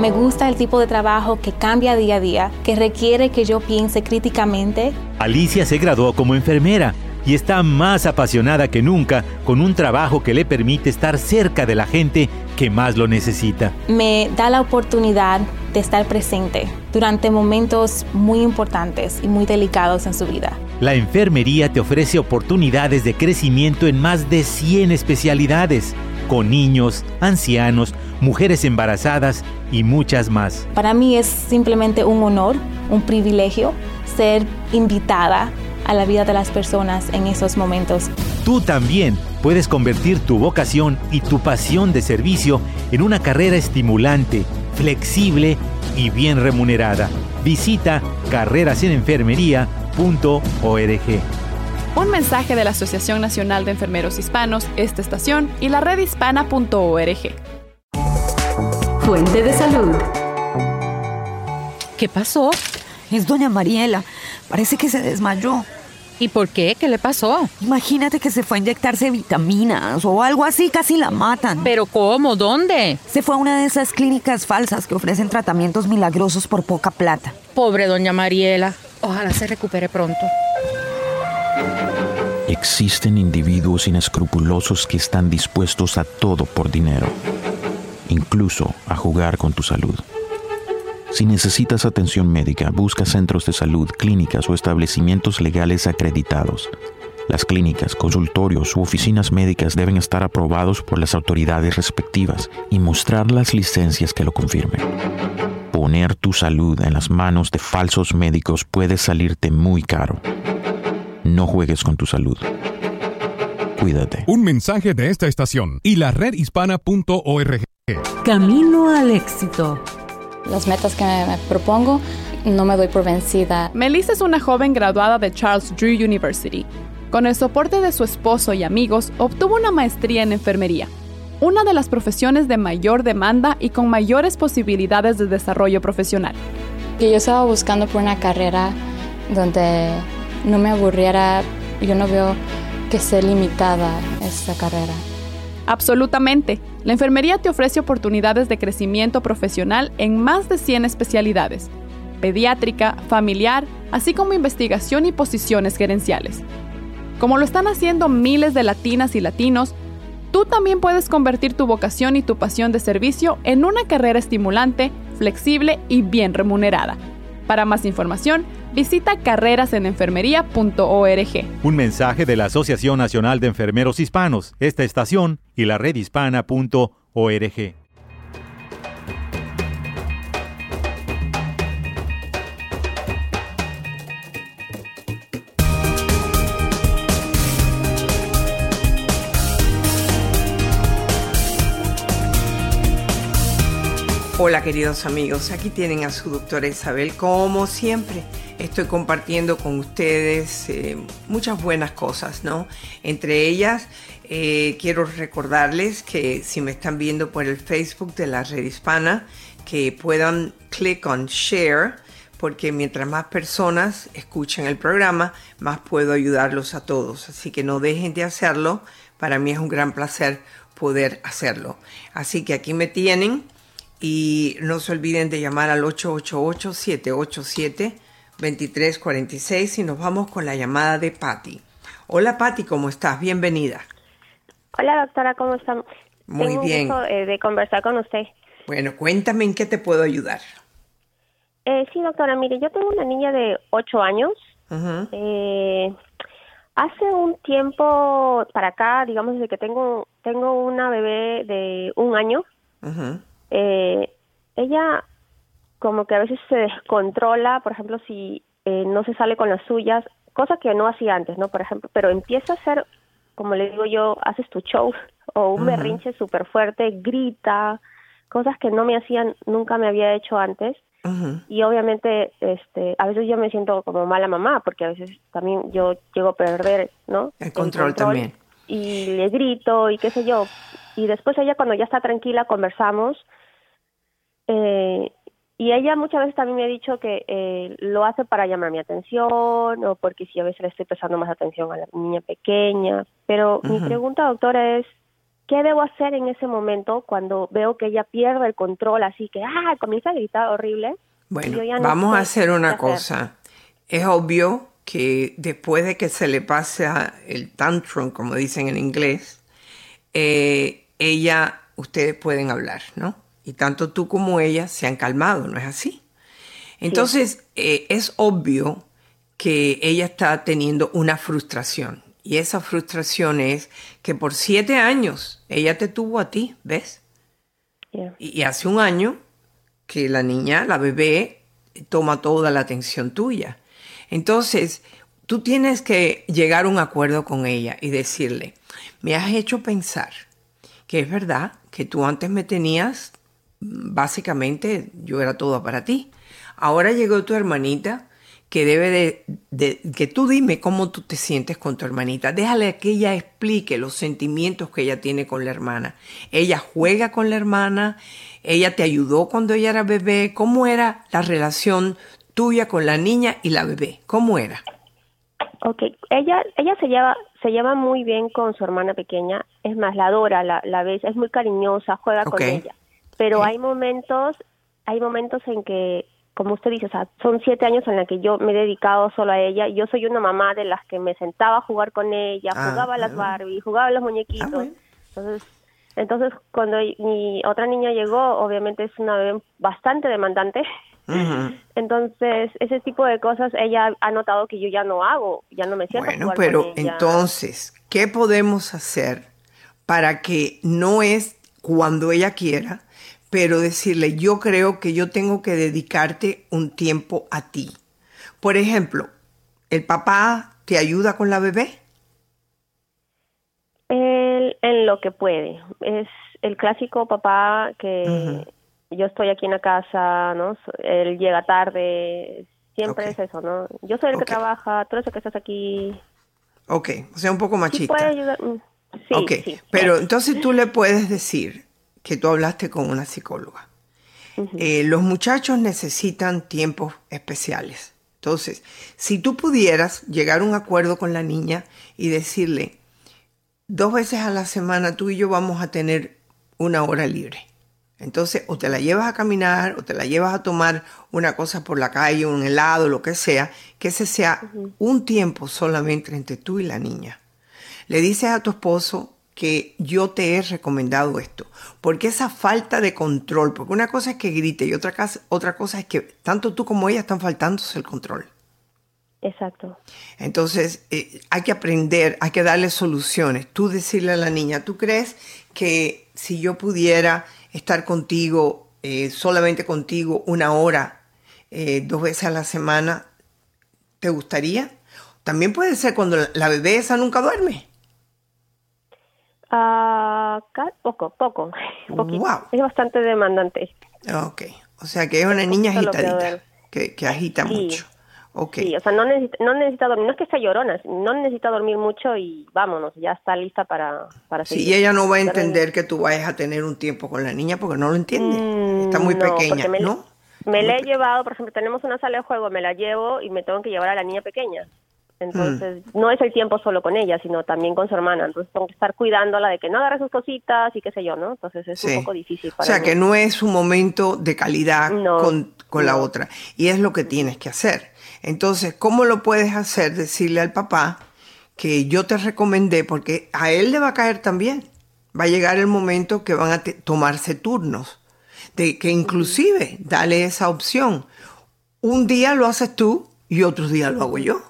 Me gusta el tipo de trabajo que cambia día a día, que requiere que yo piense críticamente. Alicia se graduó como enfermera y está más apasionada que nunca con un trabajo que le permite estar cerca de la gente que más lo necesita. Me da la oportunidad de estar presente durante momentos muy importantes y muy delicados en su vida. La enfermería te ofrece oportunidades de crecimiento en más de 100 especialidades, con niños, ancianos, mujeres embarazadas y muchas más. Para mí es simplemente un honor, un privilegio ser invitada a la vida de las personas en esos momentos. Tú también puedes convertir tu vocación y tu pasión de servicio en una carrera estimulante, flexible y bien remunerada. Visita carrerasenenfermería.org. Un mensaje de la Asociación Nacional de Enfermeros Hispanos, esta estación y la redhispana.org. Fuente de salud. ¿Qué pasó? Es doña Mariela. Parece que se desmayó. ¿Y por qué? ¿Qué le pasó? Imagínate que se fue a inyectarse vitaminas o algo así, casi la matan. ¿Pero cómo? ¿Dónde? Se fue a una de esas clínicas falsas que ofrecen tratamientos milagrosos por poca plata. Pobre doña Mariela. Ojalá se recupere pronto. Existen individuos inescrupulosos que están dispuestos a todo por dinero, incluso a jugar con tu salud. Si necesitas atención médica, busca centros de salud, clínicas o establecimientos legales acreditados. Las clínicas, consultorios u oficinas médicas deben estar aprobados por las autoridades respectivas y mostrar las licencias que lo confirmen. Poner tu salud en las manos de falsos médicos puede salirte muy caro. No juegues con tu salud. Cuídate. Un mensaje de esta estación y la redhispana.org. Camino al éxito. Las metas que me propongo, no me doy por vencida. Melissa es una joven graduada de Charles Drew University. Con el soporte de su esposo y amigos, obtuvo una maestría en enfermería, una de las profesiones de mayor demanda y con mayores posibilidades de desarrollo profesional. Yo estaba buscando por una carrera donde no me aburriera, yo no veo que sea limitada esta carrera. Absolutamente. La enfermería te ofrece oportunidades de crecimiento profesional en más de 100 especialidades, pediátrica, familiar, así como investigación y posiciones gerenciales. Como lo están haciendo miles de latinas y latinos, tú también puedes convertir tu vocación y tu pasión de servicio en una carrera estimulante, flexible y bien remunerada. Para más información, visita carrerasenenfermería.org. Un mensaje de la Asociación Nacional de Enfermeros Hispanos, esta estación y la redhispana.org. Hola queridos amigos, aquí tienen a su doctora Isabel. Como siempre, estoy compartiendo con ustedes eh, muchas buenas cosas, ¿no? Entre ellas, eh, quiero recordarles que si me están viendo por el Facebook de la red hispana, que puedan click on share, porque mientras más personas escuchen el programa, más puedo ayudarlos a todos. Así que no dejen de hacerlo. Para mí es un gran placer poder hacerlo. Así que aquí me tienen y no se olviden de llamar al 888-787-2346 y nos vamos con la llamada de Patty. Hola Patty, ¿cómo estás? Bienvenida. Hola doctora, ¿cómo está? Muy Tengo un bien. gusto, eh, de conversar con usted. Bueno, cuéntame en qué te puedo ayudar. Eh, sí, doctora, mire, yo tengo una niña de 8 años. Ujú. Eh, hace un tiempo para acá, digamos, desde que tengo, tengo una bebé de un año, Ujú. Eh, ella como que a veces se descontrola, por ejemplo, si eh, no se sale con las suyas, cosa que no hacía antes, ¿no? Por ejemplo, pero empieza a hacer, como le digo yo, haces tu show o un Ujú. berrinche súper fuerte, grita, cosas que no me hacían, nunca me había hecho antes. Y obviamente, este, a veces yo me siento como mala mamá, porque a veces también yo llego a perder, ¿no? El control también. Y le grito y qué sé yo. Y después ella cuando ya está tranquila conversamos. Eh, y ella muchas veces también me ha dicho que eh, lo hace para llamar mi atención o porque si a veces le estoy prestando más atención a la niña pequeña. Pero mi pregunta, doctora, es, ¿qué debo hacer en ese momento cuando veo que ella pierde el control así que, ah, comienza a gritar horrible? Bueno, no vamos a hacer una hacer. cosa. Es obvio que después de que se le pase el tantrum, como dicen en inglés, eh, ella, ustedes pueden hablar, ¿no? Y tanto tú como ella se han calmado, ¿no es así? Entonces, eh, es obvio que ella está teniendo una frustración. Y esa frustración es que por siete años ella te tuvo a ti, ¿ves? Yeah. Y, y hace un año que la niña, la bebé, toma toda la atención tuya. Entonces, tú tienes que llegar a un acuerdo con ella y decirle, me has hecho pensar que es verdad que tú antes me tenías, básicamente yo era todo para ti. Ahora llegó tu hermanita que debe de, de- que tú dime cómo tú te sientes con tu hermanita. Déjale que ella explique los sentimientos que ella tiene con la hermana. Ella juega con la hermana, ella te ayudó cuando ella era bebé. ¿Cómo era la relación tuya con la niña y la bebé? ¿Cómo era? Ok, ella, ella se lleva, se lleva muy bien con su hermana pequeña, es más, la adora, la, la ves, es muy cariñosa, juega con ella. Pero hay momentos, hay momentos en que, como usted dice, o sea, son siete años en los que yo me he dedicado solo a ella. Yo soy una mamá de las que me sentaba a jugar con ella, Ah, jugaba a las ah. Barbie, jugaba a los muñequitos. Entonces, entonces cuando mi otra niña llegó, obviamente es una bebé bastante demandante. Entonces, ese tipo de cosas ella ha notado que yo ya no hago, ya no me siento Bueno, pero con ella. entonces, ¿qué podemos hacer para que no es cuando ella quiera, pero decirle, yo creo que yo tengo que dedicarte un tiempo a ti? Por ejemplo, ¿el papá te ayuda con la bebé? Él en lo que puede. Es el clásico papá que yo estoy aquí en la casa, ¿no? Él llega tarde, siempre es eso, ¿no? Yo soy el que trabaja, tú eres el que estás aquí. Ok, o sea, un poco Sí machista. puede ayudar. mm, Sí, ok, sí. pero entonces tú le puedes decir que tú hablaste con una psicóloga. Eh, los muchachos necesitan tiempos especiales. Entonces, si tú pudieras llegar a un acuerdo con la niña y decirle, dos veces a la semana tú y yo vamos a tener una hora libre. Entonces, o te la llevas a caminar, o te la llevas a tomar una cosa por la calle, un helado, lo que sea, que ese sea un tiempo solamente entre tú y la niña. Le dices a tu esposo que yo te he recomendado esto, porque esa falta de control, porque una cosa es que grite y otra, otra cosa es que tanto tú como ella están faltándose el control. Exacto. Entonces, eh, hay que aprender, hay que darle soluciones. Tú decirle a la niña, ¿tú crees que si yo pudiera estar contigo, eh, solamente contigo, una hora, eh, dos veces a la semana, ¿te gustaría? También puede ser cuando la, la bebé esa nunca duerme. Poco, poco. Poquito. Wow. Es bastante demandante. Ok, o sea que es una niña agitadita, que, que agita Sí. mucho. Ok. Sí, o sea, no necesita, no necesita dormir, no es que sea llorona, no necesita dormir mucho y vámonos, ya está lista para, para Sí, seguir. y ella no va a entender que tú vayas a tener un tiempo con la niña porque no lo entiende. Está muy Mm, no, pequeña, me, ¿no? Me la he llevado, por ejemplo, tenemos una sala de juego, me la llevo y me tengo que llevar a la niña pequeña. Entonces, Mm. no es el tiempo solo con ella, sino también con su hermana. Entonces, tengo que estar cuidándola de que no agarre sus cositas y qué sé yo, ¿no? Entonces, es Sí. un poco difícil O para sea mí. que no es un momento de calidad No, con, con la otra. Y es lo que tienes que hacer. Entonces, ¿cómo lo puedes hacer? Decirle al papá que yo te recomendé, porque a él le va a caer también. Va a llegar el momento que van a tomarse turnos. De que inclusive dale esa opción. Un día lo haces tú y otro día lo hago yo.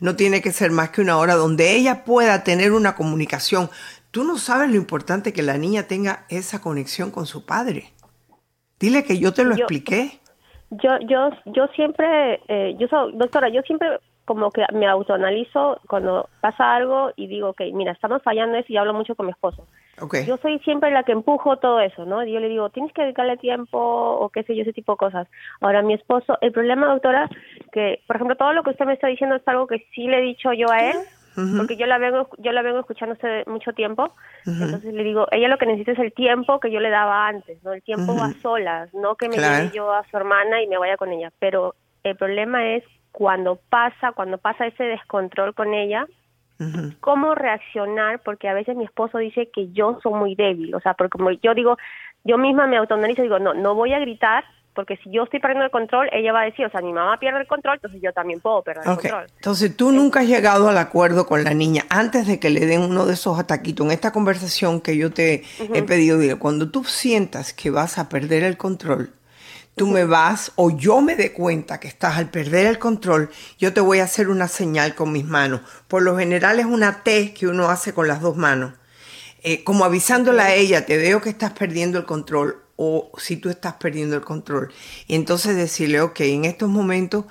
No tiene que ser más que una hora donde ella pueda tener una comunicación. Tú no sabes lo importante que la niña tenga esa conexión con su padre. Dile que yo te lo Yo- expliqué. Yo, yo, yo siempre, eh, yo soy, doctora, yo siempre como que me autoanalizo cuando pasa algo y digo, ok, mira, estamos fallando eso y hablo mucho con mi esposo. Yo soy siempre la que empujo todo eso, ¿no? Yo le digo, tienes que dedicarle tiempo o qué sé yo, ese tipo de cosas. Ahora, mi esposo, el problema, doctora, que, por ejemplo, todo lo que usted me está diciendo es algo que sí le he dicho yo a él, porque yo la vengo, yo la vengo escuchando hace mucho tiempo. Entonces le digo, ella lo que necesita es el tiempo que yo le daba antes, ¿no? El tiempo a solas, no que me Claro. lleve yo a su hermana y me vaya con ella. Pero el problema es cuando pasa, cuando pasa ese descontrol con ella, Cómo reaccionar, porque a veces mi esposo dice que yo soy muy débil, o sea, porque como yo digo, yo misma me autoanalizo y digo, no, no voy a gritar, porque si yo estoy perdiendo el control, ella va a decir, o sea, mi mamá pierde el control, entonces yo también puedo perder el control. Entonces tú nunca has llegado al acuerdo con la niña antes de que le den uno de esos ataquitos. En esta conversación que yo te he pedido, cuando tú sientas que vas a perder el control, tú me vas o yo me dé cuenta que estás al perder el control, yo te voy a hacer una señal con mis manos. Por lo general es una T que uno hace con las dos manos. Eh, como avisándole a ella, te veo que estás perdiendo el control o si tú estás perdiendo el control. Y entonces decirle, ok, en estos momentos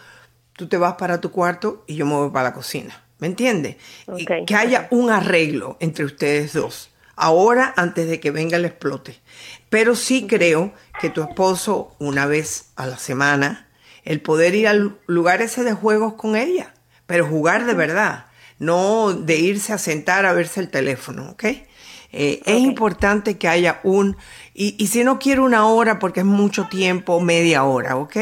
tú te vas para tu cuarto y yo me voy para la cocina. ¿Me entiendes? Que haya un arreglo entre ustedes dos. Ahora, antes de que venga el explote. Pero sí creo que tu esposo, una vez a la semana, el poder ir al lugar ese de juegos con ella, pero jugar de verdad, no de irse a sentar a verse el teléfono, ¿ok? Eh, Es importante que haya un, y, y si no quiero una hora porque es mucho tiempo, media hora, ¿ok?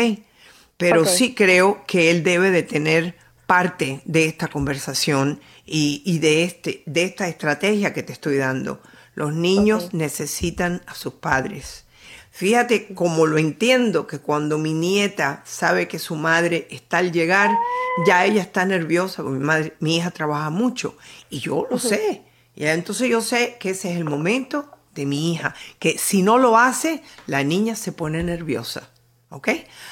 Pero sí creo que él debe de tener parte de esta conversación y, y de, este, de esta estrategia que te estoy dando. Los niños necesitan a sus padres. Fíjate como lo entiendo, que cuando mi nieta sabe que su madre está al llegar, ya ella está nerviosa, porque mi, madre, mi hija trabaja mucho y yo lo sé. Y entonces yo sé que ese es el momento de mi hija, que si no lo hace, la niña se pone nerviosa. ¿Ok?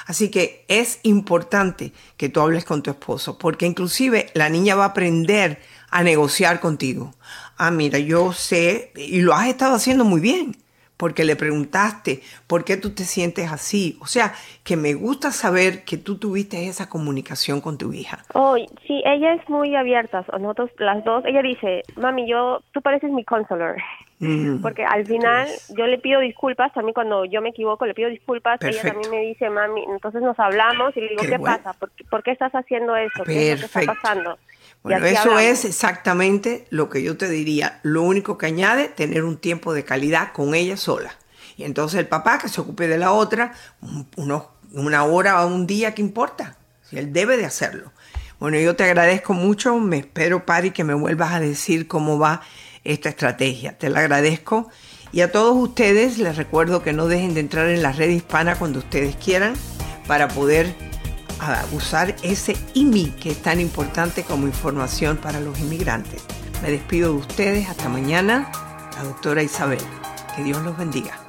Así que es importante que tú hables con tu esposo, porque inclusive la niña va a aprender a negociar contigo. Ah, mira, yo sé, y lo has estado haciendo muy bien, porque le preguntaste por qué tú te sientes así. O sea, que me gusta saber que tú tuviste esa comunicación con tu hija. Oh, sí, ella es muy abierta. Nosotros las dos, ella dice, mami, yo, tú pareces mi counselor. Mm. Porque al final yo le pido disculpas, también cuando yo me equivoco le pido disculpas, ella Perfecto. también me dice, mami, entonces nos hablamos y le digo, Qué ¿qué, bueno. pasa? ¿Por, qué- por qué estás haciendo eso? ¿Qué es lo que está pasando? Bueno, eso hablamos. es exactamente lo que yo te diría. Lo único que añade, tener un tiempo de calidad con ella sola. Y entonces el papá que se ocupe de la otra, unos- una hora o un día, ¿qué importa? Si él debe de hacerlo. Bueno, yo te agradezco mucho. Me espero, Pari, que me vuelvas a decir cómo va esta estrategia. Te la agradezco. Y a todos ustedes les recuerdo que no dejen de entrar en la red hispana cuando ustedes quieran para poder a usar ese IMI que es tan importante como información para los inmigrantes. Me despido de ustedes. Hasta mañana. La doctora Isabel. Que Dios los bendiga.